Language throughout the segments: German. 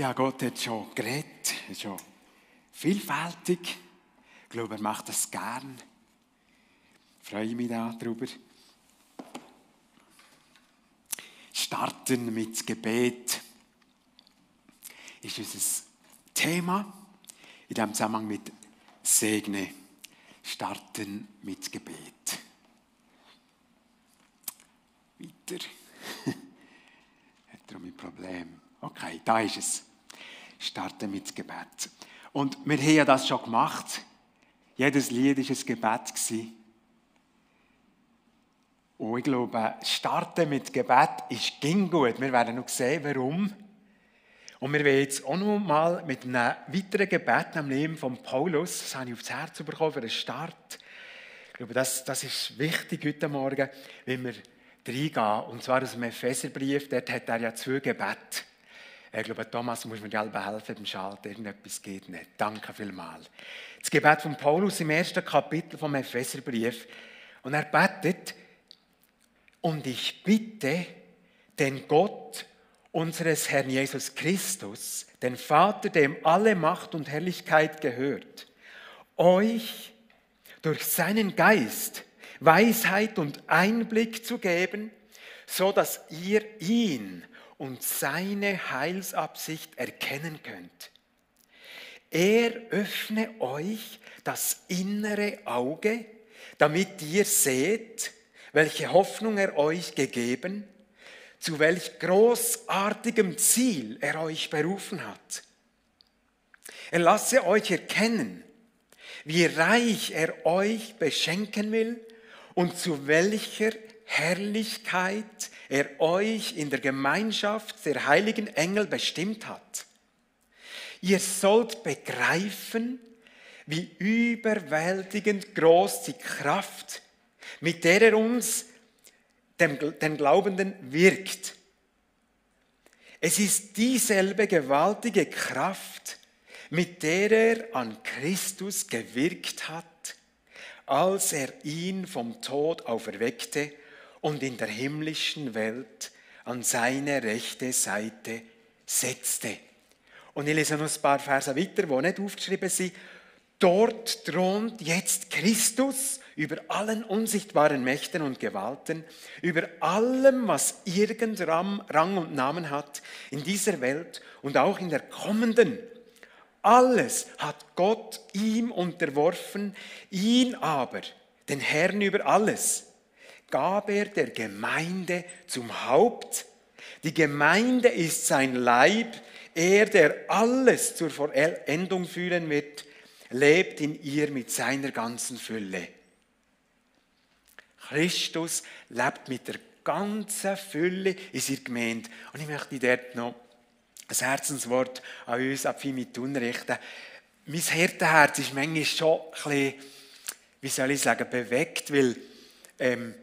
Ja, Gott hat schon geredet, schon vielfältig. Ich glaube, er macht das gern. Ich freue mich darüber. Starten mit Gebet ist unser Thema in dem Zusammenhang mit Segne. Starten mit Gebet. Weiter. Hat er ein Problem? Okay, da ist es. Starten mit Gebet. Und wir haben ja das schon gemacht. Jedes Lied war ein Gebet. Und ich glaube, starten mit Gebet ist ging gut. Wir werden noch sehen, warum. Und wir werden jetzt auch noch mal mit einem weiteren Gebet am Leben von Paulus, das habe ich aufs Herz bekommen für den Start. Ich glaube, das, das ist wichtig heute Morgen, wenn wir reingehen. Und zwar aus dem Epheserbrief, dort hat er ja zwei Gebete. Ich glaube, Thomas muss mir selber helfen beim Schalten. Irgendetwas geht nicht. Danke vielmals. Das Gebet von Paulus im ersten Kapitel vom Epheserbrief. Und er betet, und ich bitte den Gott unseres Herrn Jesus Christus, den Vater, dem alle Macht und Herrlichkeit gehört, euch durch seinen Geist Weisheit und Einblick zu geben, so dass ihr ihn und seine Heilsabsicht erkennen könnt. Er öffne euch das innere Auge, damit ihr seht, welche Hoffnung er euch gegeben, zu welch großartigem Ziel er euch berufen hat. Er lasse euch erkennen, wie reich er euch beschenken will und zu welcher Herrlichkeit er euch in der Gemeinschaft der heiligen Engel bestimmt hat. Ihr sollt begreifen, wie überwältigend groß die Kraft, mit der er uns, dem, den Glaubenden, wirkt. Es ist dieselbe gewaltige Kraft, mit der er an Christus gewirkt hat, als er ihn vom Tod auferweckte und in der himmlischen Welt an seine rechte Seite setzte. Und ich lese noch ein paar Verse weiter, die nicht aufgeschrieben sind. Dort thront jetzt Christus über allen unsichtbaren Mächten und Gewalten, über allem, was irgend Rang und Namen hat in dieser Welt und auch in der kommenden. Alles hat Gott ihm unterworfen, ihn aber, den Herrn über alles, gab er der Gemeinde zum Haupt. Die Gemeinde ist sein Leib, er, der alles zur Vollendung führen wird, lebt in ihr mit seiner ganzen Fülle. Christus lebt mit der ganzen Fülle in seiner Gemeinde. Und ich möchte dort noch ein Herzenswort an uns, an mit richten. Mein Hirtenherz ist manchmal schon ein bisschen, wie soll ich sagen, bewegt, weil ähm,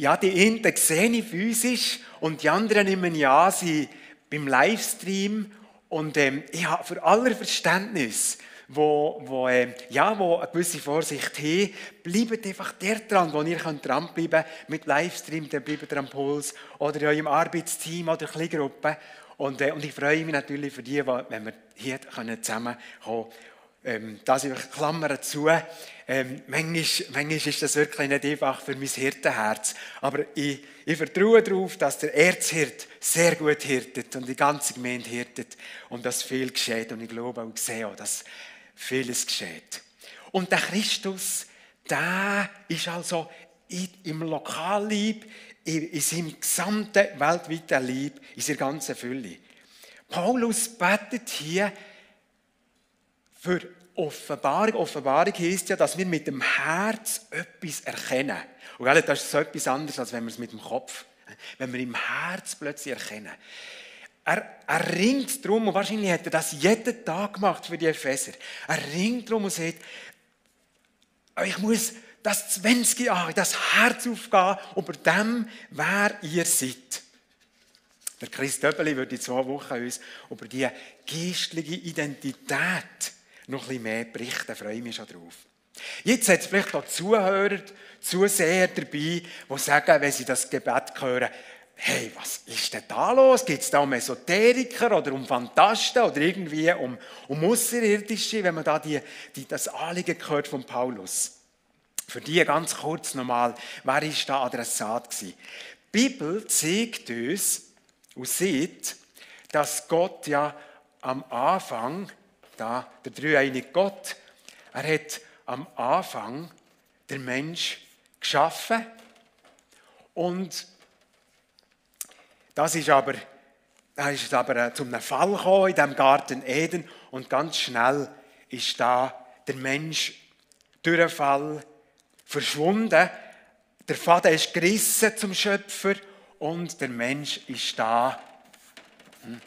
ja, die einen sehe ich physisch und die anderen nehmen ja sie beim Livestream. Und ähm, ich habe für aller Verständnis, wo, wo, äh, ja, wo eine gewisse Vorsicht haben, bleibt einfach der dran, wo ihr könnt dranbleiben könnt. Mit Livestream, dann bleibt ihr am Puls oder in eurem Arbeitsteam oder Kleingruppe. Und, äh, und ich freue mich natürlich für die, wenn wir hier zusammenkommen können ähm, das ist Klammer zu. Ähm, manchmal, manchmal ist das wirklich nicht einfach für mein Hirtenherz. Aber ich, ich vertraue darauf, dass der Erzhirt sehr gut hirtet und die ganze Gemeinde hirtet und dass viel geschieht. Und ich glaube auch sehe auch, dass vieles geschieht. Und der Christus, der ist also im Lokallieb, in seinem gesamten weltweiten Lieb, in seiner ganzen Fülle. Paulus betet hier für Offenbarung. Offenbarung heisst ja, dass wir mit dem Herz etwas erkennen. Und das ist so etwas anderes, als wenn wir es mit dem Kopf, wenn wir im Herz plötzlich erkennen. Er, er ringt darum, und wahrscheinlich hat er das jeden Tag gemacht für die Epheser. Er ringt darum und sagt, ich muss das 20 Jahre, das Herz aufgehen, über dem, wer ihr seid. Der Chris Döbeli wird in zwei Wochen uns über die geistliche Identität noch ein bisschen mehr berichten. Freue ich mich schon drauf. Jetzt hat es vielleicht auch Zuhörer, Zuseher dabei, die sagen, wenn sie das Gebet hören, hey, was ist denn da los? Geht es da um Esoteriker oder um Fantasten oder irgendwie um, um Außerirdische, wenn man da die, die, das Anliegen gehört von Paulus? Für die ganz kurz nochmal, wer ist da Adressat? Die Bibel zeigt uns und sieht, dass Gott ja am Anfang, da der dreieinige Gott, er hat am Anfang den Mensch geschaffen. Und das ist aber, da ist aber äh, zu einem Fall gekommen in dem Garten Eden. Und ganz schnell ist da der Mensch durch den Fall verschwunden. Der Vater ist gerissen zum Schöpfer und der Mensch ist da hm,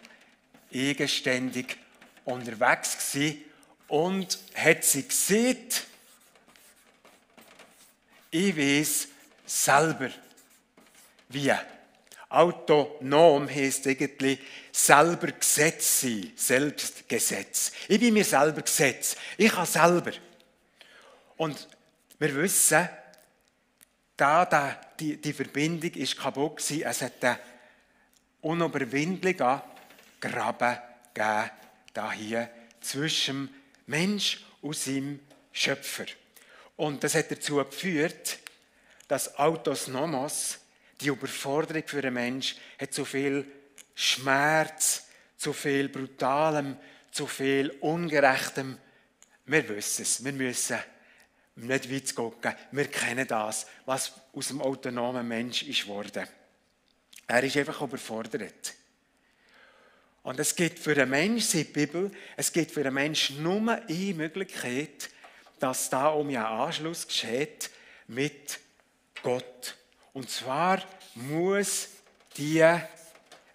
eigenständig unterwegs gewesen und hat sie gesehen, ich weiß selber, wie. Autonom heisst eigentlich selber Gesetz sein, Selbstgesetz. Ich bin mir selber Gesetz. Ich kann selber. Und wir wissen, da, da die, die Verbindung ist kaputt gewesen. Es hat einen unüberwindlichen Graben gegeben, da hier zwischen Mensch und seinem Schöpfer. Und das hat dazu geführt, dass Autos Nomos die Überforderung für einen Menschen hat zu viel Schmerz, zu viel Brutalem, zu viel Ungerechtem. Wir wissen es, wir müssen nicht weit gucken. Wir kennen das, was aus dem autonomen Mensch ist worden. Er ist einfach überfordert. Und es gibt für einen Menschen, sagt die Bibel, es gibt für einen Menschen nur eine Möglichkeit, dass da um einen Anschluss geschieht mit Gott. Und zwar muss die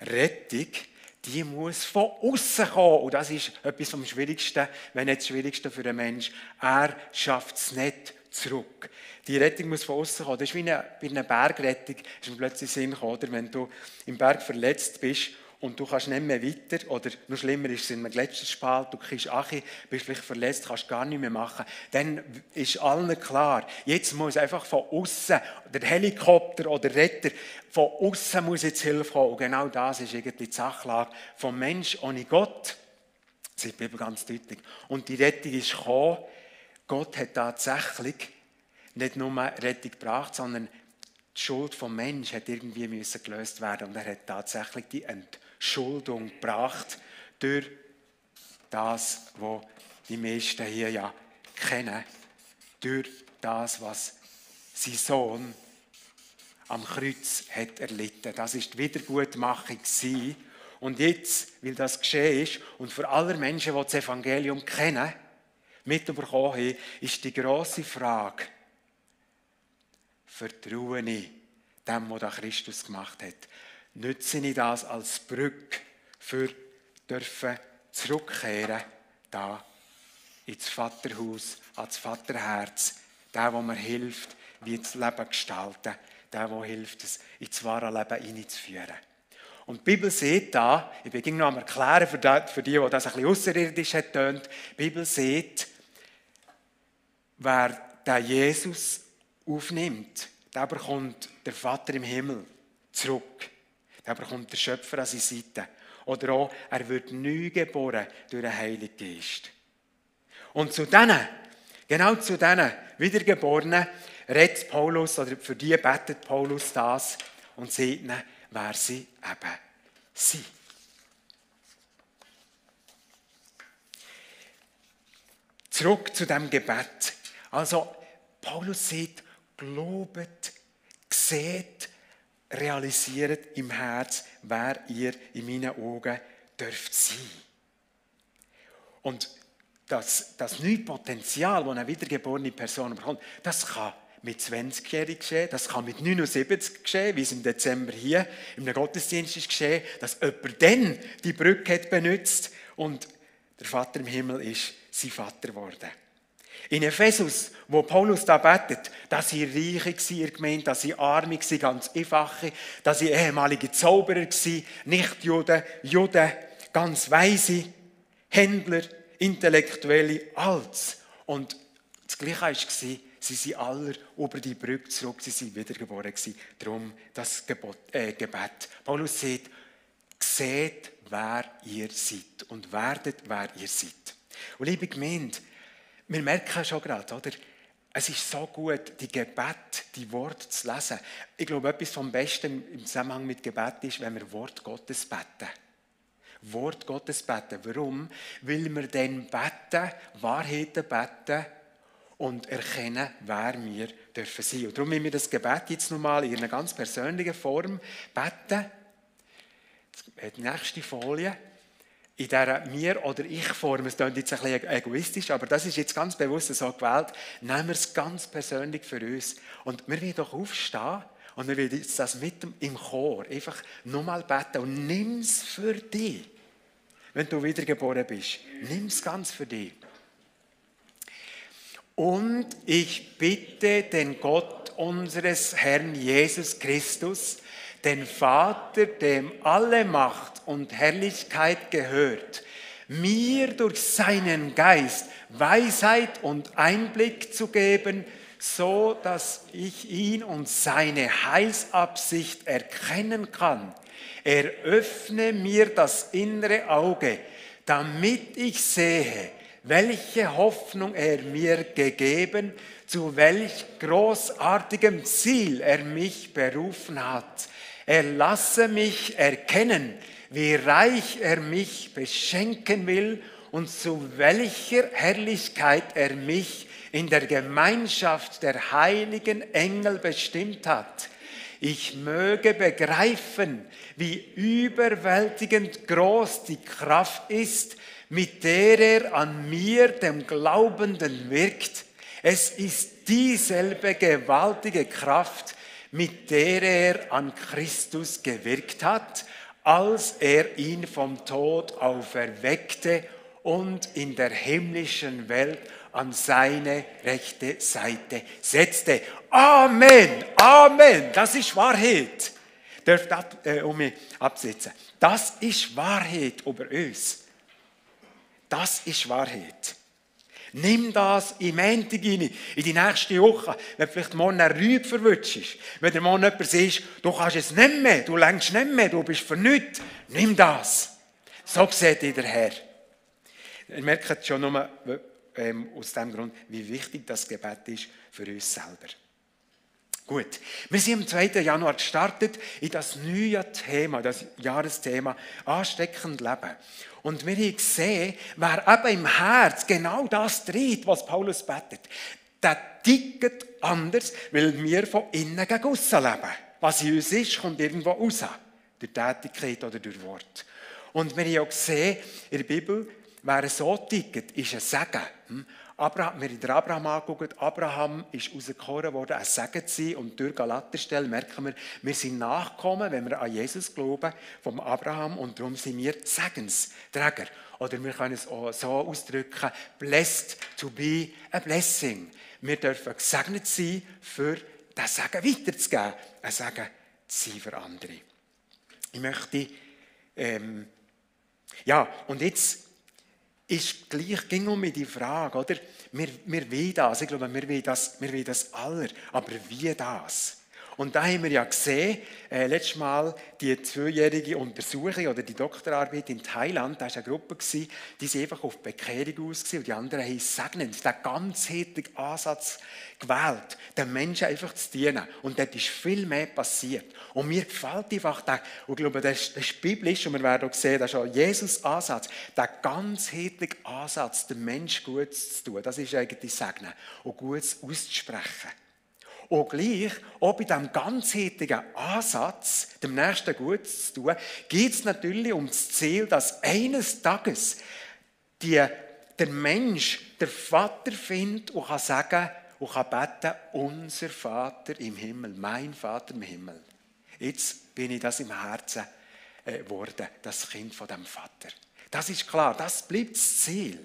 Rettung, die muss von außen kommen. Und das ist etwas vom Schwierigsten, wenn nicht das Schwierigste für einen Menschen. Er schafft es nicht zurück. Die Rettung muss von außen kommen. Das ist wie eine, bei einer Bergrettung, ist mir plötzlich Sinn gekommen, wenn du im Berg verletzt bist und du kannst nicht mehr weiter, oder noch schlimmer ist es in einem Gletscherspalt, du kriegst Achi, bist vielleicht verletzt, kannst gar nicht mehr machen, dann ist allen klar, jetzt muss einfach von außen der Helikopter oder Retter, von außen muss jetzt Hilfe kommen. Und genau das ist irgendwie die Sachlage vom Mensch ohne Gott. Das ist die Bibel ganz deutlich. Und die Rettung ist gekommen. Gott hat tatsächlich nicht nur Rettung gebracht, sondern die Schuld vom Mensch hat irgendwie gelöst werden und er hat tatsächlich die Entscheidung Schuldung gebracht durch das, was die meisten hier ja kennen, durch das, was sein Sohn am Kreuz hat erlitten. Das ist die Wiedergutmachung gewesen. Und jetzt, weil das geschehen ist und für alle Menschen, die das Evangelium kennen, mitbekommen haben, ist die grosse Frage, vertraue ich dem, was Christus gemacht hat? Nütze ich das als Brücke für dürfen zurückkehren da ins Vaterhaus, ans Vaterherz, der, wo mir hilft, wie das Leben gestalten, der, wo hilft, es ins wahre Leben hineinzuführen. Und die Bibel sieht da, ich bin noch am erklären für die, für die, die das ein bisschen außerirdisch hat die Bibel sieht, wer der Jesus aufnimmt, der bekommt der Vater im Himmel zurück. Er bekommt der Schöpfer an seine Seite. Oder auch, er wird neu geboren durch den Heiligen Geist. Und zu denen, genau zu denen Wiedergeborenen, redet Paulus, oder für die betet Paulus das und sagt ihnen, wer sie eben sind. Zurück zu dem Gebet. Also, Paulus sagt, globet, seht, realisiert im Herz, wer ihr in meinen Augen dürft sein. Und das, das neue Potenzial, das eine wiedergeborene Person bekommt, das kann mit 20-Jährigen geschehen, das kann mit 79 geschehen, wie es im Dezember hier im Gottesdienst ist geschehen, dass jemand dann die Brücke hat benutzt und der Vater im Himmel ist sein Vater geworden. In Ephesus, wo Paulus da betet, dass sie Reiche waren, gemeint, dass sie Arme waren, ganz einfache, dass sie ehemalige Zauberer waren, nicht Juden, Juden, ganz Weise, Händler, Intellektuelle, alles. Und das Gleiche war, sie sind alle über die Brücke zurück, sie sind wiedergeboren gewesen. Darum das Gebot, äh, Gebet. Paulus sagt, seht, wer ihr seid und werdet, wer ihr seid. Und liebe Gemeinde, wir merken schon gerade, oder? Es ist so gut, die Gebet, die Worte zu lesen. Ich glaube, etwas vom Besten im Zusammenhang mit Gebet ist, wenn wir Wort Gottes beten. Wort Gottes beten. Warum? Weil wir dann beten, Wahrheiten beten und erkennen, wer wir dürfen sein. Und darum müssen wir das Gebet jetzt nochmal in einer ganz persönlichen Form beten. Die nächste Folie in dieser Mir- oder Ich-Form, es klingt jetzt ein bisschen egoistisch, aber das ist jetzt ganz bewusst so gewählt, nehmen wir es ganz persönlich für uns. Und wir wollen doch aufstehen und wir wollen jetzt das mit im Chor einfach nochmal beten und nimm es für dich. Wenn du wiedergeboren bist, nimm es ganz für dich. Und ich bitte den Gott unseres Herrn Jesus Christus, den Vater, dem alle Macht und Herrlichkeit gehört, mir durch seinen Geist Weisheit und Einblick zu geben, so dass ich ihn und seine Heilsabsicht erkennen kann. Er öffne mir das innere Auge, damit ich sehe, welche Hoffnung er mir gegeben, zu welch großartigem Ziel er mich berufen hat er lasse mich erkennen, wie reich er mich beschenken will und zu welcher Herrlichkeit er mich in der Gemeinschaft der heiligen Engel bestimmt hat. Ich möge begreifen, wie überwältigend groß die Kraft ist, mit der er an mir, dem Glaubenden, wirkt. Es ist dieselbe gewaltige Kraft, mit der er an Christus gewirkt hat, als er ihn vom Tod auferweckte und in der himmlischen Welt an seine rechte Seite setzte. Amen, Amen, das ist Wahrheit. Dürft ab, äh, um mich absetzen. Das ist Wahrheit über uns. Das ist Wahrheit. Nimm das im Montag rein, in die nächste Woche. Wenn vielleicht morgen ein Rüb verwutschst, wenn der morgen jemand sagt, du kannst es nicht mehr, du längst nicht mehr, du bist vernünftig, nimm das. So sieht ihr der Herr. Ihr merkt schon nur ähm, aus dem Grund, wie wichtig das Gebet ist für uns selber. Gut, wir sind am 2. Januar gestartet in das neue Thema, das Jahresthema ansteckend Leben. Und wir haben gesehen, wer eben im Herz genau das dreht, was Paulus betet, der tickt anders, weil wir von innen gegen aussen leben. Was in uns ist, kommt irgendwo raus. Durch Tätigkeit oder durch Wort. Und wir haben auch gesehen, in der Bibel, wer so tickt, ist ein Segen. Abraham, wir in der Abraham angucken, Abraham ist rausgekommen worden, ein Segen zu sein. Und durch Galaterstelle merken wir, wir sind Nachkommen, wenn wir an Jesus glauben, vom Abraham. Und darum sind wir Segensträger. Oder wir können es auch so ausdrücken, blessed to be a blessing. Wir dürfen gesegnet sein, für das Segen weiterzugeben. Ein Segen zu sein für andere. Ich möchte, ähm, ja, und jetzt ist gleich ging um die Frage, oder? Wir, wir wollen das, ich glaube, wir wollen das, wir wollen das aller, aber wie das? Und da haben wir ja gesehen, äh, letztes Mal die zweijährige Untersuchung oder die Doktorarbeit in Thailand, da war eine Gruppe, gewesen, die sind einfach auf Bekehrung aus und die anderen haben segnend den ganzheitlichen Ansatz gewählt, den Menschen einfach zu dienen. Und dort ist viel mehr passiert. Und mir gefällt einfach der, und ich glaube, das, das ist biblisch und wir werden auch sehen, das ist auch Jesus Ansatz, der ganzheitliche Ansatz, den Menschen Gutes zu tun, das ist eigentlich Segnen und Gutes auszusprechen. Und gleich, auch bei diesem ganzheitlichen Ansatz, dem Nächsten Gutes zu tun, geht es natürlich um das Ziel, dass eines Tages die, der Mensch der Vater findet und kann sagen und kann beten, unser Vater im Himmel, mein Vater im Himmel. Jetzt bin ich das im Herzen geworden, äh, das Kind von dem Vater. Das ist klar, das bleibt das Ziel.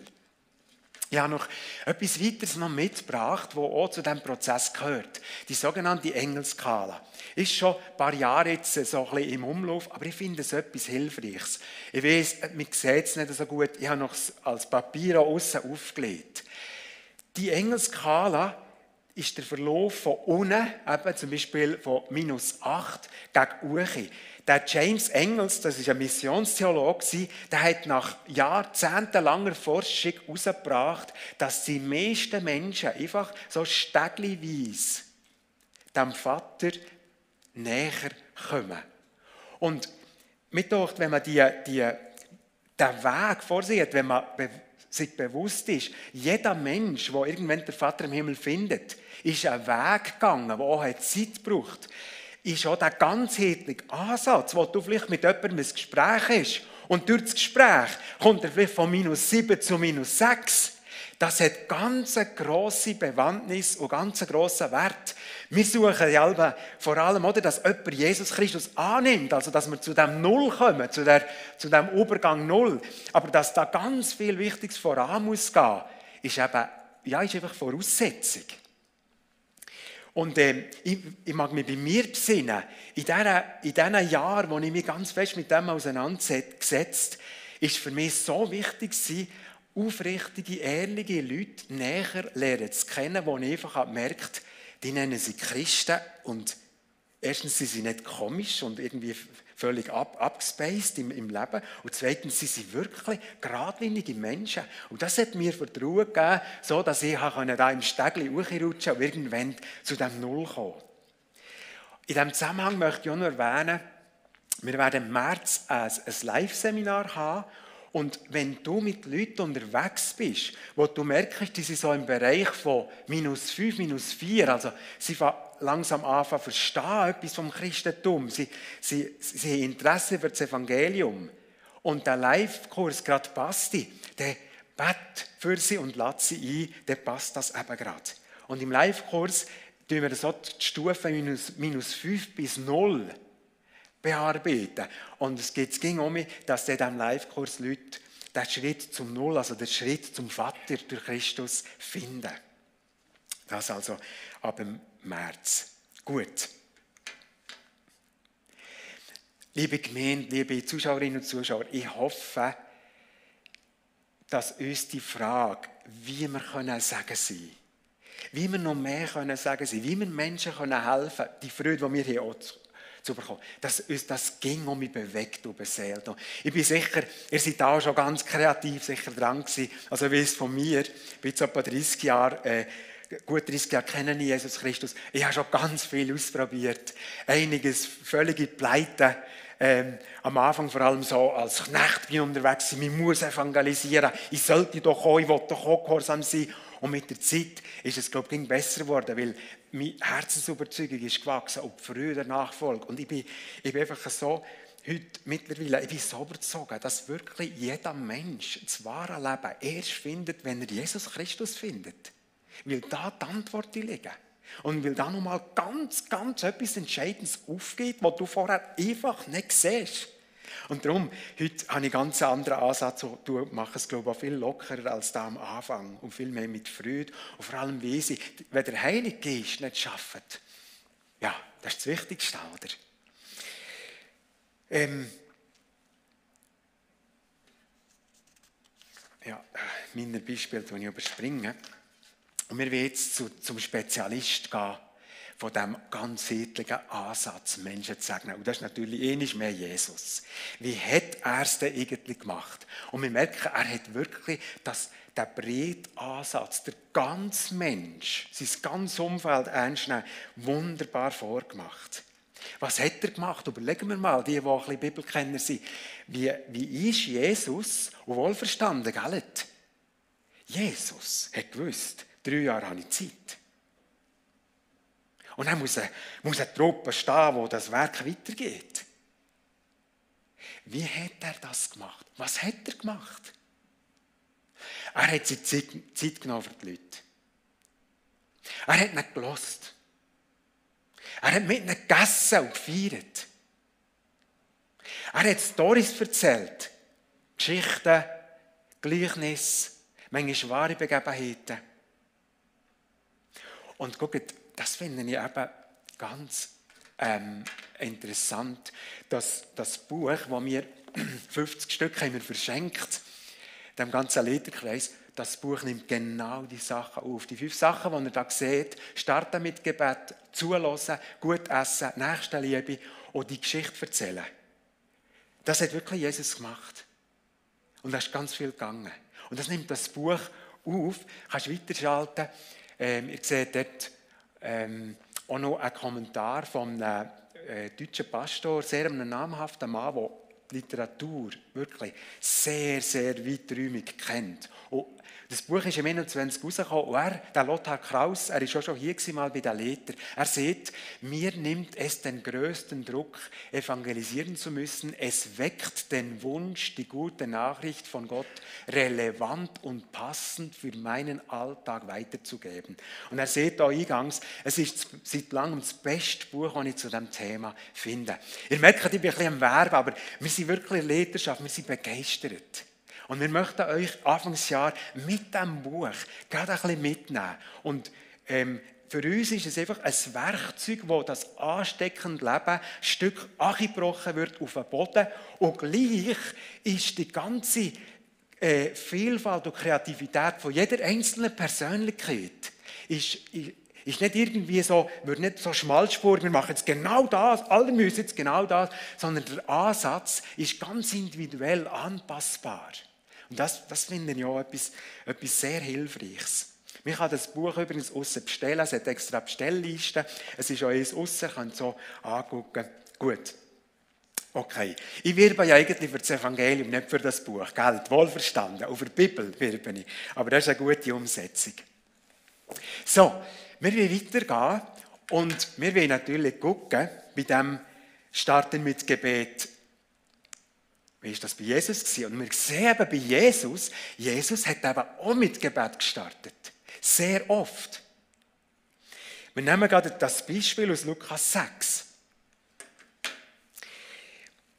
Ich habe noch etwas weiteres noch mitgebracht, das auch zu diesem Prozess gehört. Die sogenannte Engelskala. Ist schon ein paar Jahre jetzt so ein bisschen im Umlauf, aber ich finde es etwas Hilfreiches. Ich weiß, man sieht es nicht so gut, ich habe noch als Papier außen aufgelegt. Die Engelskala ist der Verlauf von unten, eben zum Beispiel von minus 8 gegen Uchi. Der James Engels, das ist ein Missionstheologe, der hat nach jahrzehntelanger Forschung herausgebracht, dass die meisten Menschen einfach so stegliweise dem Vater näher kommen. Und mir denkt, wenn man die, die, den Weg vor sich hat, wenn man sich bewusst ist, jeder Mensch, der irgendwann den Vater im Himmel findet, ist einen Weg gegangen, der auch Zeit braucht. Ist auch der ganzheitliche Ansatz, wo du vielleicht mit jemandem ein Gespräch hast und durch das Gespräch kommt er vielleicht von minus 7 zu minus 6 das hat ganz eine grosse Bewandtnis und ganz grossen Wert. Wir suchen ja vor allem, oder, dass jemand Jesus Christus annimmt, also dass wir zu dem Null kommen, zu, der, zu dem Übergang Null. Aber dass da ganz viel Wichtiges voran muss gehen, ist eben, ja, ist einfach Voraussetzung. Und äh, ich, ich, mag mich bei mir besinnen, in diesen Jahren, wo ich mich ganz fest mit dem auseinandergesetzt ist für mich so wichtig gewesen, aufrichtige, ehrliche Leute näher lernen zu kennen, wo ich einfach merkt, die nennen sie Christen und erstens sind sie nicht komisch und irgendwie völlig ab, abgespaced im, im Leben und zweitens sind sie wirklich geradlinige Menschen und das hat mir Vertrauen gegeben, so dass ich da im Stegli hochrutschen und irgendwann zu dem Null kommen. In diesem Zusammenhang möchte ich auch noch erwähnen, wir werden im März ein, ein Live-Seminar haben und wenn du mit Leuten unterwegs bist, wo du merkst, die sind so im Bereich von minus 5, minus 4, also sie fangen langsam anfangen zu verstehen, etwas vom Christentum, sie, sie, sie haben Interesse für das Evangelium. Und der Live-Kurs gerade passt, der bett für sie und lädt sie ein, der passt das eben gerade. Und im Live-Kurs tun wir so die Stufen minus, minus 5 bis 0 bearbeiten. Und es geht, ging um mich, dass in diesem Live-Kurs Leute den Schritt zum Null, also den Schritt zum Vater durch Christus finden. Das also ab dem März. Gut. Liebe Gemeinde, liebe Zuschauerinnen und Zuschauer, ich hoffe, dass uns die Frage, wie wir können sagen sein, wie wir noch mehr können sagen sein, wie wir Menschen können helfen, die Freude, die wir hier zu bekommen. Dass uns das ging um mich bewegt und beseelt. ich bin sicher, ihr seid da schon ganz kreativ sicher dran gewesen. Also es von mir, jetzt etwa 30 Jahre, äh, gut 30 Jahre kenne ich Jesus Christus. Ich habe schon ganz viel ausprobiert. Einiges völlige Pleite. Ähm, am Anfang vor allem so als Knecht bin ich unterwegs ich muss evangelisieren, ich sollte doch auch, ich will doch auch gehorsam sein. Und mit der Zeit ist es, glaube ich, besser geworden, weil meine Herzensüberzeugung ist gewachsen, ob Freude der Nachfolge. Und ich bin, ich bin einfach so, heute mittlerweile, ich bin so überzeugt, dass wirklich jeder Mensch das wahre Leben erst findet, wenn er Jesus Christus findet. Weil da die Antworten liegen. Und weil da nochmal ganz, ganz etwas Entscheidendes aufgeht, was du vorher einfach nicht siehst. Und darum, heute habe ich einen ganz anderen Ansatz. Du machst es, glaube ich, auch viel lockerer als da am Anfang. Und viel mehr mit Freude. Und vor allem, wie sie, wenn der Heilige Geist nicht schafft. Ja, das ist das Wichtigste, oder? Ähm, ja, meine Beispiele die ich überspringen. Und wir wollen jetzt zu, zum Spezialist gehen von diesem ganzheitlichen Ansatz, Menschen zu segnen. Und das ist natürlich ähnlich mehr Jesus. Wie hat er es denn irgendwie gemacht? Und wir merken, er hat wirklich das, den breiten Ansatz, der ganze Mensch, sein ganzes Umfeld ernst nehmen, wunderbar vorgemacht. Was hat er gemacht? Überlegen wir mal, die, die ein bisschen Bibelkenner sind. Wie, wie ist Jesus wohlverstanden, gell? Jesus hat gewusst, drei Jahre habe ich Zeit. Und dann muss eine, muss eine Truppe stehen, wo das Werk weitergeht. Wie hat er das gemacht? Was hat er gemacht? Er hat sich Zeit, Zeit genommen für die Leute. Er hat nicht gelost. Er hat mit ihnen gegessen und gefeiert. Er hat Storys erzählt. Geschichten, Gleichnisse, manchmal wahre Begebenheiten. Und guckt, das finde ich eben ganz ähm, interessant, dass das Buch, das wir 50 Stück haben wir verschenkt, dem ganzen Leiterkreis, das Buch nimmt genau die Sachen auf. Die fünf Sachen, die ihr da seht, starten mit Gebet, zulassen, gut essen, Nächstenliebe und die Geschichte erzählen. Das hat wirklich Jesus gemacht. Und da ist ganz viel gegangen. Und das nimmt das Buch auf. Du kannst weiterschalten. Ähm, ihr seht dort ähm, auch noch einen Kommentar von einem äh, deutschen Pastor, sehr einem namhaften Mann, der Literatur wirklich sehr, sehr weiträumig kennt. Und das Buch ist im 21 rausgekommen und er, der Lothar Kraus, er ist auch schon hier mal bei den Leiter, er sieht, mir nimmt es den größten Druck, evangelisieren zu müssen. Es weckt den Wunsch, die gute Nachricht von Gott relevant und passend für meinen Alltag weiterzugeben. Und er sieht da eingangs, es ist seit langem das beste Buch, das ich zu diesem Thema finde. Ihr merkt, ich bin ein bisschen am Werben, aber wir sind wirklich in Leiterschaft, wir sind begeistert. Und wir möchten euch Anfangsjahr mit diesem Buch gerade ein bisschen mitnehmen. Und ähm, für uns ist es einfach ein Werkzeug, wo das ansteckende Leben ein Stück angebrochen wird auf den Boden. Und gleich ist die ganze äh, Vielfalt und Kreativität von jeder einzelnen Persönlichkeit ist, ist nicht irgendwie so, wird nicht so schmalspur, wir machen jetzt genau das, alle müssen jetzt genau das, sondern der Ansatz ist ganz individuell anpassbar. Und das, das finde ich auch etwas, etwas sehr Hilfreiches. Man kann das Buch übrigens außen bestellen, es hat extra Bestelllisten, es ist auch eins außen, könnt so angucken. Gut. Okay. Ich werbe ja eigentlich für das Evangelium, nicht für das Buch. Geld, wohlverstanden. Auf der Bibel werbe ich. Aber das ist eine gute Umsetzung. So, wir wollen weitergehen und wir wollen natürlich gucken, bei dem Starten mit Gebet, wie ist das bei Jesus? Und wir sehen eben bei Jesus, Jesus hat eben auch mit Gebet gestartet. Sehr oft. Wir nehmen gerade das Beispiel aus Lukas 6.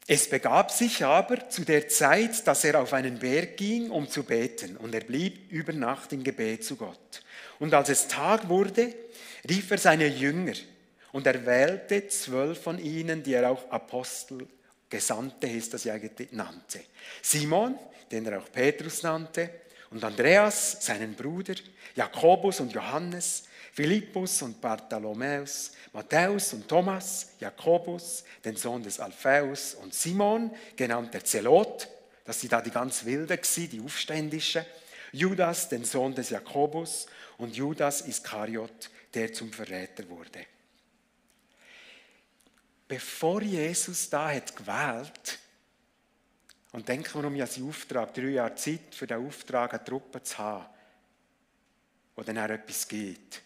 Es begab sich aber zu der Zeit, dass er auf einen Berg ging, um zu beten, und er blieb über Nacht im Gebet zu Gott. Und als es Tag wurde, rief er seine Jünger und er wählte zwölf von ihnen, die er auch Apostel Gesandte ist das ja nannte. Simon, den er auch Petrus nannte, und Andreas, seinen Bruder, Jakobus und Johannes, Philippus und Bartholomäus, Matthäus und Thomas, Jakobus, den Sohn des Alphaeus und Simon, genannt der Zelot, das sind da die ganz Wilde gewesen, die Aufständische, Judas, den Sohn des Jakobus und Judas Iskariot, der zum Verräter wurde bevor Jesus da hat gewählt, und denken wir um seinen Auftrag, drei Jahre Zeit für den Auftrag, eine Truppe zu haben, wo dann auch etwas geht.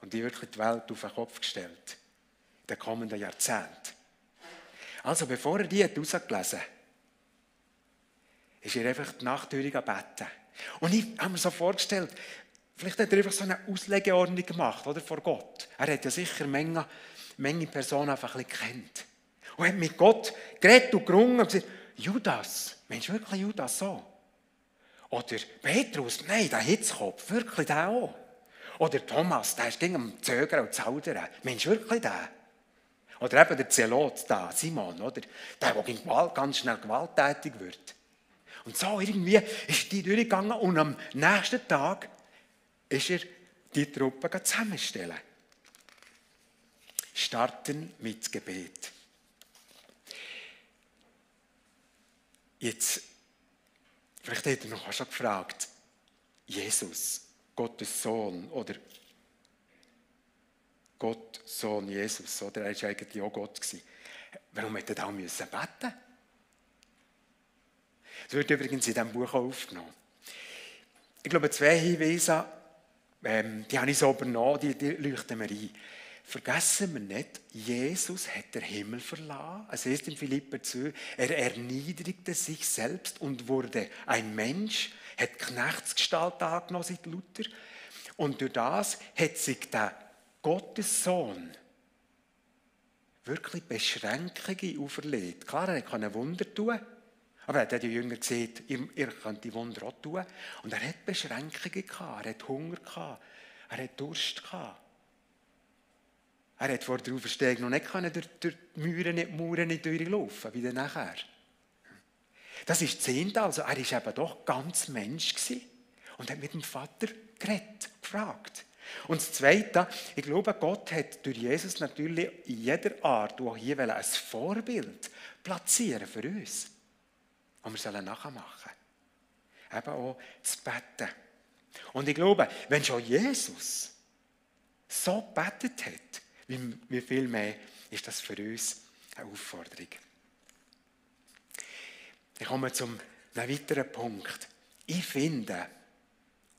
Und die wirklich die Welt auf den Kopf gestellt. In den kommenden Jahrzehnten. Also, bevor er die hat rausgelesen hat, ist er einfach die Nacht durch beten. Und ich habe mir so vorgestellt, vielleicht hat er einfach so eine Auslegeordnung gemacht, oder, vor Gott. Er hat ja sicher Menge Menge Personen einfach ein kennt. Und hat mit Gott geredet und gerungen und gesagt, Judas, Mensch, wirklich Judas so? Oder Petrus, nein, der Hitzkopf, wirklich der auch. Oder Thomas, der ist gegen am Zögern und Zaudern. Mensch, wirklich der? Oder eben der Zelot da, Simon, oder? Der, der Gewalt, ganz schnell gewalttätig wird. Und so irgendwie ist die durchgegangen und am nächsten Tag ist er die Truppe zusammenstellen starten mit Gebet. Jetzt, vielleicht hätte ihr noch schon gefragt, Jesus, Gottes Sohn oder Gott, Sohn Jesus, oder? Er war eigentlich auch Gott. Gewesen. Warum hätte er da müssen beten? Das wird übrigens in diesem Buch aufgenommen. Ich glaube, zwei Hinweise, ähm, die habe ich so übernommen, die, die leuchten mir ein. Vergessen wir nicht, Jesus hat den Himmel verlassen. Es heißt in Philipper 2, er erniedrigte sich selbst und wurde ein Mensch, hat Knechtsgestalt angenommen, seit Luther. Und durch das hat sich der Gottessohn wirklich Beschränkungen auferlegt. Klar, er konnte Wunder tun, aber er hat die Jünger ihr, ihr könnt die Wunder auch tun. Und er hat Beschränkungen gehabt, er hat Hunger gehabt, er hat Durst gehabt. Er hat vor der Auferstehung noch nicht können, durch, durch die Mauern, die Mauern nicht durchlaufen, wie dann nachher. Das ist Zehnte, also er war eben doch ganz Mensch. Gewesen. und hat mit dem Vater geredet, gefragt. Und das Zweite, ich glaube, Gott hat durch Jesus natürlich in jeder Art, auch hier ein Vorbild platzieren für uns, und wir nachmachen sollen. Eben auch zu beten. Und ich glaube, wenn schon Jesus so gebetet hat, wie, viel mehr ist das für uns eine Aufforderung. Ich komme zum einem weiteren Punkt. Ich finde,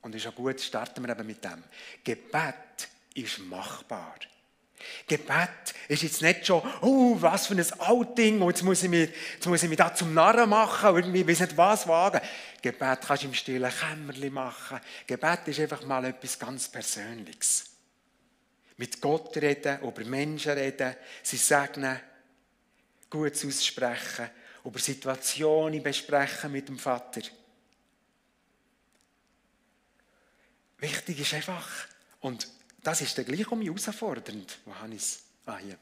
und ist auch gut, starten wir eben mit dem, Gebet ist machbar. Gebet ist jetzt nicht schon, oh, was für ein Outing, und jetzt muss ich mich, jetzt muss ich mich da zum Narren machen, irgendwie, weiß nicht was wagen. Gebet kannst du im stillen Kämmerchen machen. Gebet ist einfach mal etwas ganz Persönliches. Mit Gott reden, über Menschen reden, sie segnen, Gutes aussprechen, über Situationen besprechen mit dem Vater. Wichtig ist einfach, und das ist dann gleich um mich herausfordernd. Wo habe ich es? Ah, hier.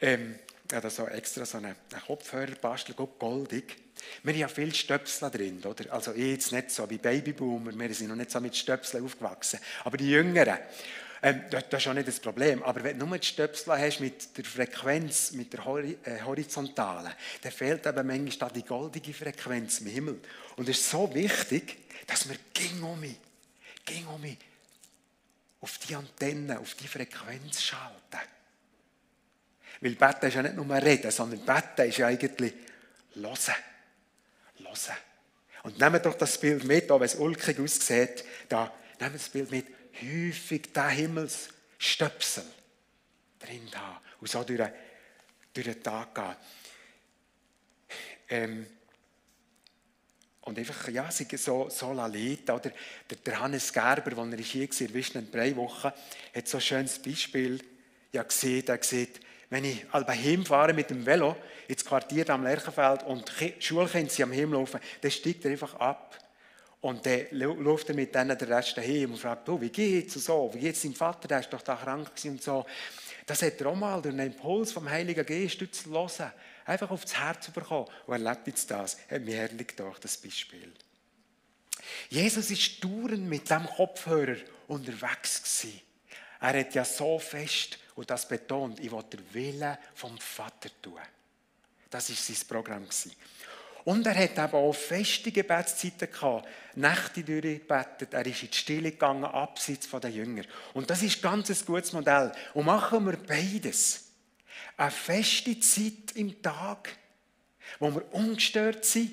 Ähm, habe da so extra so einen, einen Kopfhörer bastelt, goldig. Wir haben ja viele Stöpsel drin, oder? Also ich jetzt nicht so wie Babyboomer, wir sind noch nicht so mit Stöpseln aufgewachsen. Aber die Jüngeren, ähm, das, das, ist auch nicht das Problem. Aber wenn du nur die Stöpsel hast mit der Frequenz, mit der äh, horizontalen, dann fehlt eben manchmal die goldige Frequenz im Himmel. Und es ist so wichtig, dass wir ging um mich, ging um mich auf die Antenne, auf die Frequenz schalten. Weil Beten ist ja nicht nur reden, sondern Beten ist ja eigentlich hören. Hören. Und nehmt doch das Bild mit, auch wenn es ulkig aussieht, da, nehmt das Bild mit, häufig den Himmelsstöpsel drin haben und so durch, durch den Tag gehen. Ähm, und einfach, ja, sie so, so Lalita, oder? Der, der Hannes Gerber, als er hier war, in Wischnen drei Wochen, hat so ein schönes Beispiel ja, gesehen, er sieht, wenn ich also heimfahre mit dem Velo ins Quartier am Lerchenfeld und Schulkinder am Heimlaufen, dann steigt er einfach ab und dann läuft er mit denen den Rest daheim und fragt, oh, wie geht's und so, wie geht's deinem Vater, der ist doch da krank und so. Das hat er auch mal durch einen Impuls vom Heiligen Geist zu hören, einfach aufs Herz bekommen. Und er lebt jetzt das. Hat mir herrlich gedacht, das Beispiel. Jesus ist dauernd mit dem Kopfhörer unterwegs gewesen. Er hat ja so fest und das betont, ich will den Willen vom Vater tun. Das war sein Programm. Gewesen. Und er hat eben auch feste Gebetszeiten gehabt, Nächte durchgebetet, er ist in die Stille gegangen, abseits von den Jüngern. Und das ist ganz ein gutes Modell. Und machen wir beides. Eine feste Zeit im Tag, wo wir ungestört sind.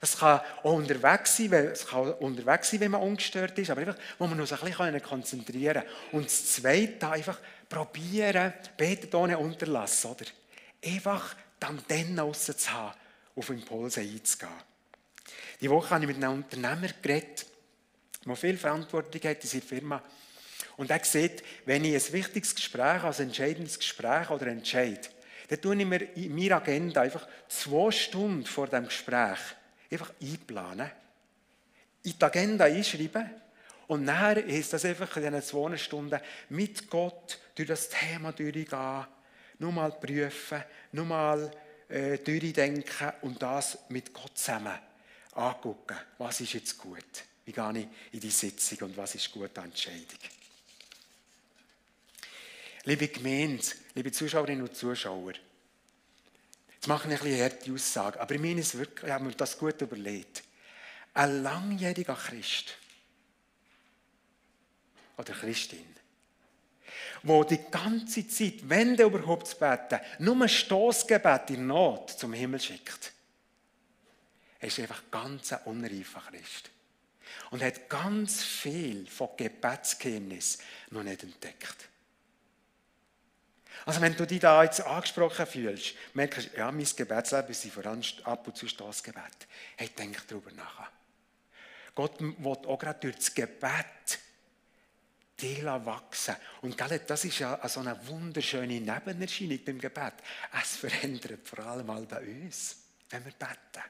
Das kann auch unterwegs sein, weil, es kann unterwegs sein, wenn man ungestört ist, aber einfach, wo wir uns ein bisschen konzentrieren können. Und das Zweite, einfach probieren, beten ohne Unterlass, oder? Einfach die Antennen zu haben auf Impulse einzugehen. Die Woche habe ich mit einem Unternehmer geredet, der viel Verantwortung hat in seiner Firma. Und er sieht, wenn ich ein wichtiges Gespräch, also ein entscheidendes Gespräch oder Entscheid, dann tue ich mir in meiner Agenda einfach zwei Stunden vor dem Gespräch einfach einplanen, in die Agenda einschreiben und nachher ist das einfach in diesen zwei Stunden mit Gott durch das Thema durchgehen, nur mal prüfen, nur mal äh, durchdenken und das mit Gott zusammen angucken. Was ist jetzt gut? Wie gehe ich in die Sitzung und was ist gute Entscheidung? Liebe Gemeinde, liebe Zuschauerinnen und Zuschauer, jetzt mache ich ein eine harte Aussage, aber ich meine es wirklich, ich habe mir das gut überlegt. Ein langjähriger Christ oder Christin wo die ganze Zeit, wenn der überhaupt zu beten, nur ein Stoßgebet in Not zum Himmel schickt. Er ist einfach ganz ein unreifer Christ. Und hat ganz viel von Gebetsgeheimnis noch nicht entdeckt. Also wenn du dich da jetzt angesprochen fühlst, merkst du, ja, mein Gebetsleben ist vor allem ab und zu Stoßgebet. Hey, denk darüber nach. Gott will auch gerade durch das Gebet die wachsen. Und das ist ja so eine wunderschöne Nebenerscheinung beim Gebet. Es verändert vor allem mal bei uns, wenn wir beten.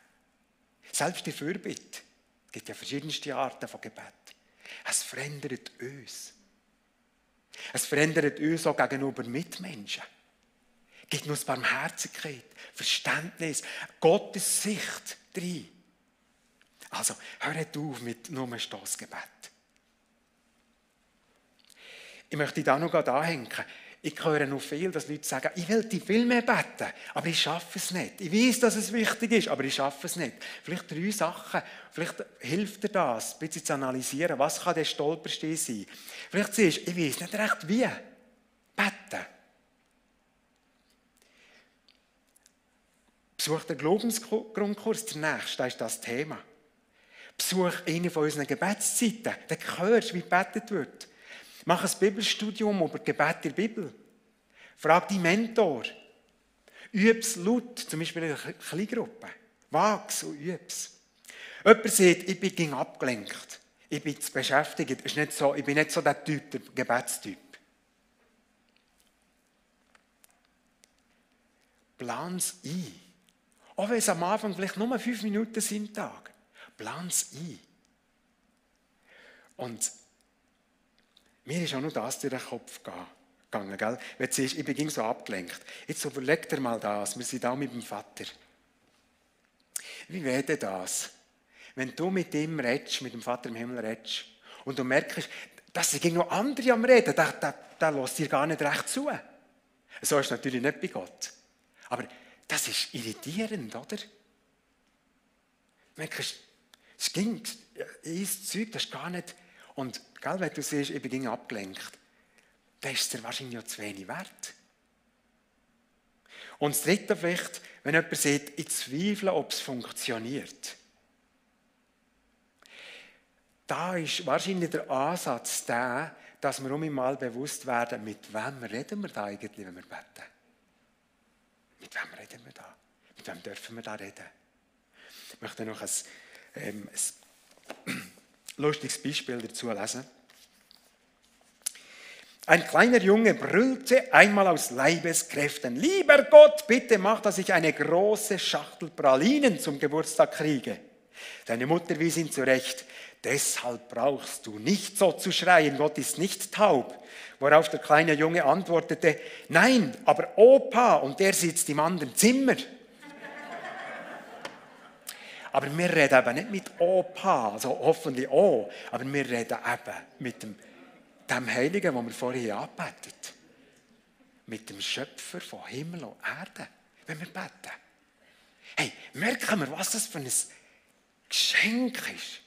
Selbst die Fürbitte. Es gibt ja verschiedenste Arten von Gebet. Es verändert uns. Es verändert uns auch gegenüber Mitmenschen. Es gibt uns Barmherzigkeit, Verständnis, Gottes Sicht drin. Also, hört auf mit nur Stossgebet. Ich möchte da noch anhängen. Ich höre noch viel, dass Leute sagen, ich will die viel mehr beten, aber ich schaffe es nicht. Ich weiß, dass es wichtig ist, aber ich schaffe es nicht. Vielleicht drei Sachen, vielleicht hilft dir das, ein bisschen zu analysieren, was kann der Stolperstein sein. Vielleicht siehst du, ich weiß nicht recht wie. Beten. Besuch den Glaubensgrundkurs, der nächste, das ist das Thema. Besuch eine von unseren Gebetszeiten, dann hörst du, wie gebetet wird. Mach ein Bibelstudium über Gebet in der Bibel. Frag die Mentor. Üb's laut, zum Beispiel in einer Kleingruppe. Wag's und üb's. Jemand sagt, ich bin abgelenkt. Ich bin zu beschäftigt. Ist nicht so, ich bin nicht so der Typ, der Gebetstyp. Plan's ein. Auch wenn es am Anfang vielleicht nur fünf Minuten sind Tag. Plan's ein. Und mir ist auch nur das durch den Kopf gegangen. Gell? Wenn du siehst, ich bin so abgelenkt. Jetzt überleg dir mal das. Wir sind da mit dem Vater. Wie wäre denn das, wenn du mit ihm redest, mit dem Vater im Himmel redest, und du merkst, dass sind noch andere am Reden, da, da, da lässt dir gar nicht recht zu. So ist es natürlich nicht bei Gott. Aber das ist irritierend, oder? Du merkst, es ging, ein Zeug, das ist gar nicht und gell, wenn du siehst, ich bin abgelenkt, dann ist es wahrscheinlich auch zu wenig wert. Und das Dritte vielleicht, wenn jemand sagt, ich zweifle, ob es funktioniert. Da ist wahrscheinlich der Ansatz der, dass wir um mal bewusst werden, mit wem reden wir da eigentlich, wenn wir beten. Mit wem reden wir da? Mit wem dürfen wir da reden? Ich möchte noch ein, ähm, ein lustiges Beispiel dazu lesen. Ein kleiner Junge brüllte einmal aus Leibeskräften, lieber Gott, bitte mach, dass ich eine große Schachtel Pralinen zum Geburtstag kriege. Seine Mutter wies ihn zurecht, deshalb brauchst du nicht so zu schreien, Gott ist nicht taub. Worauf der kleine Junge antwortete, nein, aber Opa, und der sitzt im anderen Zimmer. Aber wir reden eben nicht mit Opa, also hoffentlich auch, aber wir reden eben mit dem, dem Heiligen, den wir vorhin anbetet. Mit dem Schöpfer von Himmel und Erde, wenn wir beten. Hey, merken wir, was das für ein Geschenk ist.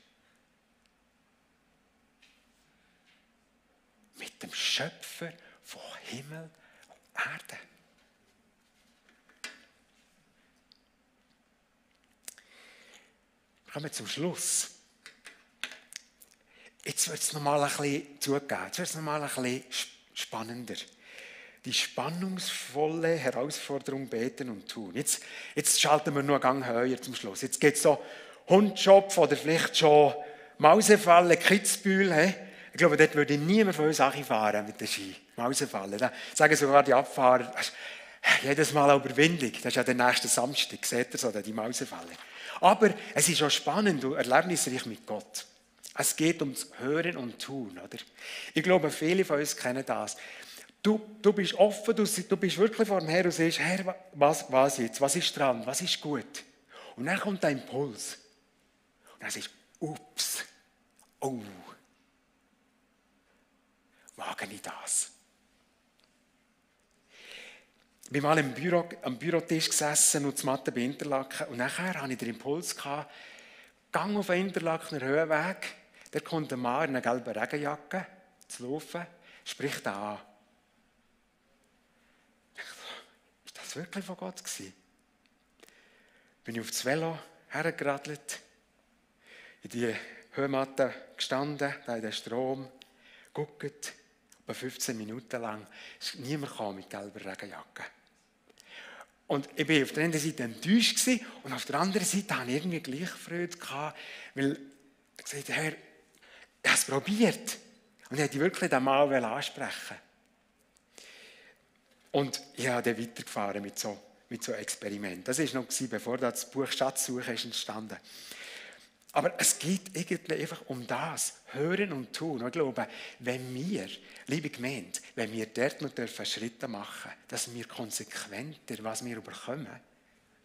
Mit dem Schöpfer von Himmel und Erde. Kommen wir zum Schluss. Jetzt wird es nochmal ein bisschen zugegeben. Jetzt wird es nochmal ein bisschen spannender. Die spannungsvolle Herausforderung beten und tun. Jetzt, jetzt schalten wir nur einen Gang höher zum Schluss. Jetzt geht es so Hundschopf oder vielleicht schon Mausefalle, Kitzbühel. He? Ich glaube, dort würde niemand von uns Sachen fahren mit der Ski. Mausefalle. Da sagen sogar die Abfahrer, jedes Mal eine Überwindung. Das ist ja der nächste Samstag. Seht ihr so, die Mausefalle. Aber es ist auch spannend und erlebnisreich mit Gott. Es geht ums Hören und Tun. Oder? Ich glaube, viele von uns kennen das. Du, du bist offen, du, du bist wirklich vor dem Herrn und siehst, Herr, was, was jetzt? Was ist dran? Was ist gut? Und dann kommt ein Impuls. Und dann sagst du, ups, oh, wage ich das? Ich bin mal im Büro, am Bürotisch gesessen und zu Mathe bei Interlaken. Und nachher hatte ich den Impuls, gehabt, gang auf den Interlakener Höhenweg, da kommt ein Mann in einer gelben Regenjacke zu laufen, spricht an. Ist das wirklich von Gott gewesen? Bin ich auf das Velo hergeradelt, in die Höhenmatte gestanden, da in den Strom, geguckt, etwa 15 Minuten lang. ist niemand mit gelber Regenjacke. Und ich war auf der einen Seite enttäuscht und auf der anderen Seite hatte ich irgendwie gleich Freude, gehabt, weil ich gesagt Herr, ich habe es probiert. Und ich wollte wirklich den Mann ansprechen. Und ich habe dann weitergefahren mit so, mit so Experimenten. Das war noch, bevor das Buch Schatzsuche ist entstanden aber es geht irgendwie einfach um das, hören und tun. Ich glaube, wenn wir, liebe Gemeinde, wenn wir dort noch dürfen Schritte machen dass wir konsequenter, was wir überkommen,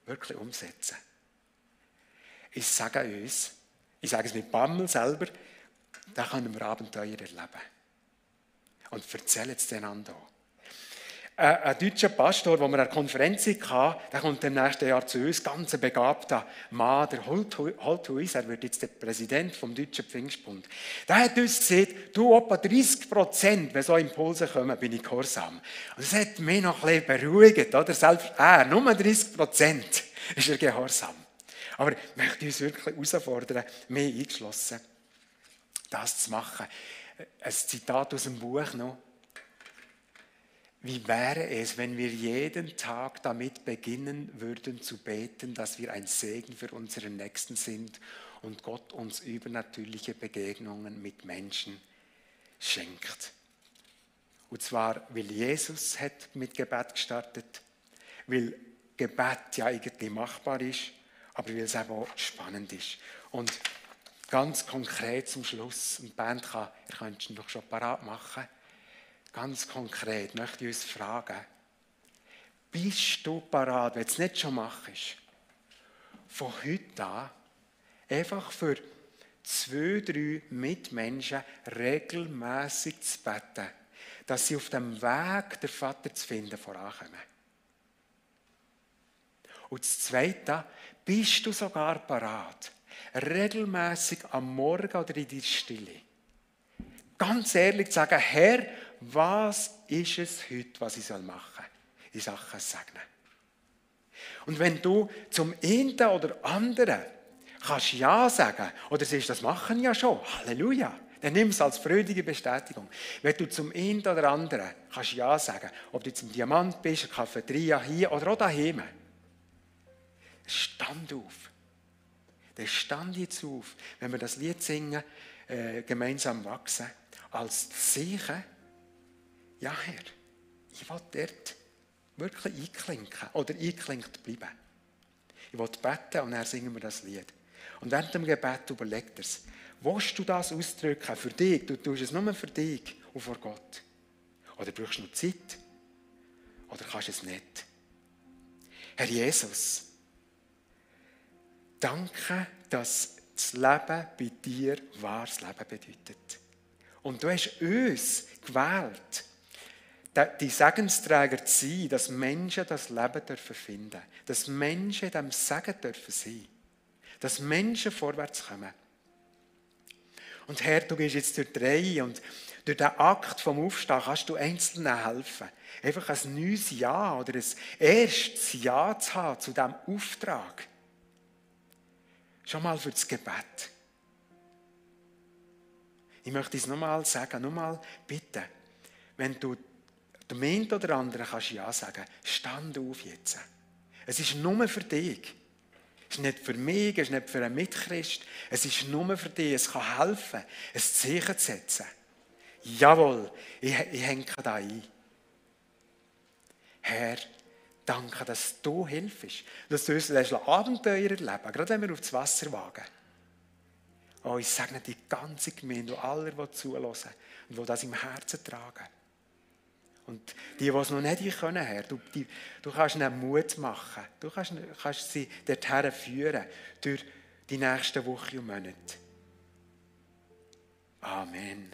wirklich umsetzen. Ich sage uns, ich sage es mit Bammel selber, da können wir Abenteuer erleben. Und erzählen es einander auch. Ein, deutscher Pastor, den wir eine Konferenz hatten, der kommt im nächsten Jahr zu uns, ganz ein begabter Mann, der Holthuis, er wird jetzt der Präsident vom Deutschen Pfingstbund. Der hat uns gesagt, du, etwa 30 Prozent, wenn so Impulse kommen, bin ich gehorsam. Und das hat mich noch ein bisschen beruhigt, oder? Selbst er, nur 30 Prozent ist er gehorsam. Aber ich möchte uns wirklich herausfordern, mehr eingeschlossen, das zu machen. Ein Zitat aus dem Buch noch. Wie wäre es, wenn wir jeden Tag damit beginnen würden zu beten, dass wir ein Segen für unseren Nächsten sind und Gott uns übernatürliche Begegnungen mit Menschen schenkt? Und zwar, weil Jesus hat mit Gebet gestartet, weil Gebet ja irgendwie machbar ist, aber weil es auch spannend ist. Und ganz konkret zum Schluss, und die Band kann, ihr könnt es doch schon parat machen, ganz konkret möchte ich uns fragen, bist du parat, wenn du es nicht schon machst, von heute an einfach für zwei, drei Mitmenschen regelmäßig zu beten, dass sie auf dem Weg, der Vater zu finden, vorankommen. Und das Zweite, bist du sogar parat, regelmäßig am Morgen oder in der Stille, ganz ehrlich zu sagen, Herr, was ist es heute, was ich machen soll in Sachen Segnen. Und wenn du zum einen oder anderen kannst Ja sagen, oder siehst, das machen ja schon, Halleluja, dann nimm es als freudige Bestätigung. Wenn du zum einen oder anderen kannst Ja sagen, ob du ein Diamant bist, Cafeteria hier oder auch daheim, stand auf. Dann stand jetzt auf, wenn wir das Lied singen, äh, gemeinsam wachsen, als Zeichen, ja Herr, ich will dort wirklich einklinken oder einklinkt bleiben. Ich will beten und dann singen wir das Lied. Und während dem Gebet überlegt er es, willst du das ausdrücken für dich? Du tust es nur für dich und vor Gott. Oder brauchst du noch Zeit? Oder kannst du es nicht? Herr Jesus, danke, dass das Leben bei dir wahres Leben bedeutet. Und du hast uns gewählt, die Segensträger zu sein, dass Menschen das Leben dürfen finden, dass Menschen dem Segen dürfen sein, dass Menschen vorwärts kommen. Und Herr, du gehst jetzt durch die Reihe und durch den Akt vom Aufstehen kannst du Einzelnen helfen. Einfach ein neues Ja oder ein erstes Ja zu haben zu diesem Auftrag. Schon mal für das Gebet. Ich möchte es nochmal sagen, nochmal bitten, wenn du dem einen oder anderen kannst du Ja sagen. Stand auf jetzt. Es ist nur für dich. Es ist nicht für mich, es ist nicht für einen Mitchrist. Es ist nur für dich. Es kann helfen, ein Zeichen zu setzen. Jawohl, ich, ich hänge da ein. Herr, danke, dass du hilfst. Dass du uns Abenteuer erleben gerade wenn wir aufs Wasser wagen. Oh, ich segne die ganze Gemeinde und alle, die zulassen und die das im Herzen tragen. Und die, die es noch nicht können, Herr, du, die, du kannst ihnen Mut machen. Du kannst, kannst sie dorthin führen, durch die nächsten Wochen und Monate. Amen.